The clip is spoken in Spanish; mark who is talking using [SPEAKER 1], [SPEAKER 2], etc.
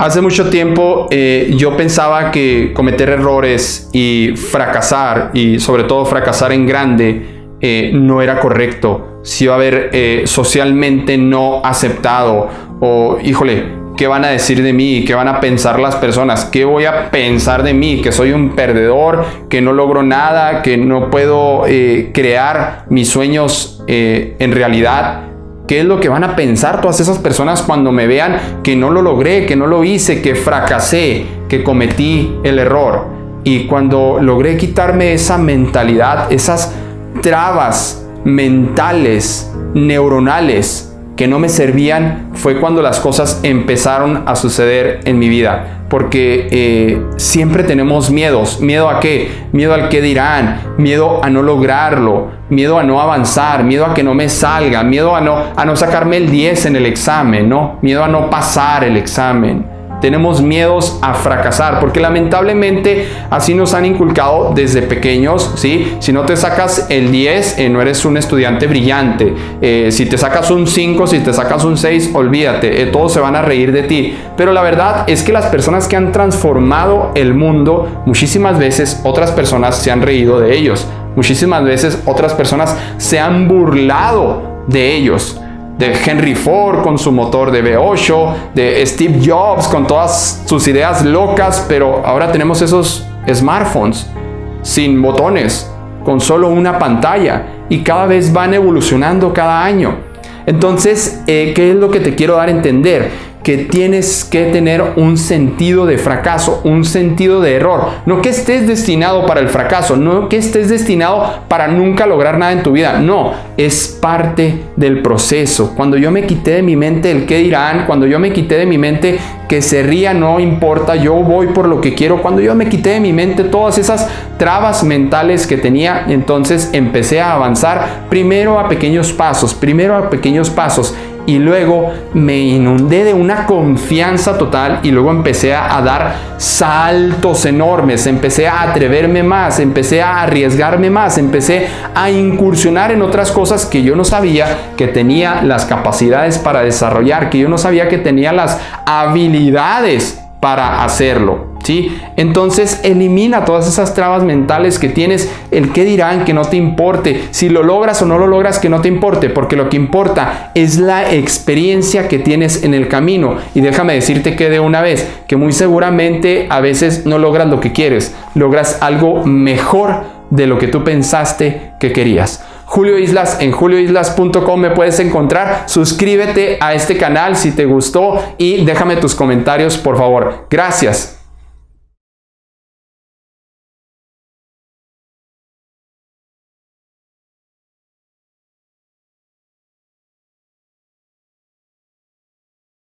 [SPEAKER 1] Hace mucho tiempo eh, yo pensaba que cometer errores y fracasar, y sobre todo fracasar en grande, eh, no era correcto. Si iba a haber eh, socialmente no aceptado, o híjole, ¿qué van a decir de mí? ¿Qué van a pensar las personas? ¿Qué voy a pensar de mí? Que soy un perdedor, que no logro nada, que no puedo crear mis sueños en realidad. ¿Qué es lo que van a pensar todas esas personas cuando me vean que no lo logré, que no lo hice, que fracasé, que cometí el error? Y cuando logré quitarme esa mentalidad, esas trabas mentales, neuronales, que no me servían, fue cuando las cosas empezaron a suceder en mi vida porque eh, siempre tenemos miedos. ¿Miedo a qué? Miedo al que dirán, miedo a no lograrlo, miedo a no avanzar, miedo a que no me salga, miedo a no, a no sacarme el 10 en el examen, ¿no? Miedo a no pasar el examen tenemos miedos a fracasar, porque lamentablemente así nos han inculcado desde pequeños, ¿sí? Si no te sacas el 10, eh, no eres un estudiante brillante. Eh, si te sacas un 5, si te sacas un 6, olvídate, eh, todos se van a reír de ti. Pero la verdad es que las personas que han transformado el mundo, muchísimas veces otras personas se han reído de ellos. Muchísimas veces otras personas se han burlado de ellos de Henry Ford con su motor de V8, de Steve Jobs con todas sus ideas locas, pero ahora tenemos esos smartphones sin botones, con solo una pantalla y cada vez van evolucionando cada año. Entonces, eh, ¿qué es lo que te quiero dar a entender? Que tienes que tener un sentido de fracaso, un sentido de error. No que estés destinado para el fracaso, no que estés destinado para nunca lograr nada en tu vida. No, es parte del proceso. Cuando yo me quité de mi mente el qué dirán, cuando yo me quité de mi mente que se ría, no importa, yo voy por lo que quiero. Cuando yo me quité de mi mente todas esas trabas mentales que tenía, entonces empecé a avanzar primero a pequeños pasos, primero a pequeños pasos y luego me inundé de una confianza total y luego empecé a, dar saltos enormes, empecé a atreverme más, empecé a arriesgarme más, empecé a incursionar en otras cosas que yo no sabía que tenía las capacidades para desarrollar, que yo no sabía que tenía las habilidades para hacerlo. Entonces elimina todas esas trabas mentales que tienes, el qué dirán que no te importe, si lo logras o no lo logras que no te importe, porque lo que importa es la experiencia que tienes en el camino. Y déjame decirte que de una vez, que muy seguramente a veces no logras lo que quieres, logras algo mejor de lo que tú pensaste que querías. Julio Islas en julioislas.com me puedes encontrar. Suscríbete a este canal si te gustó y déjame tus comentarios por favor. Gracias.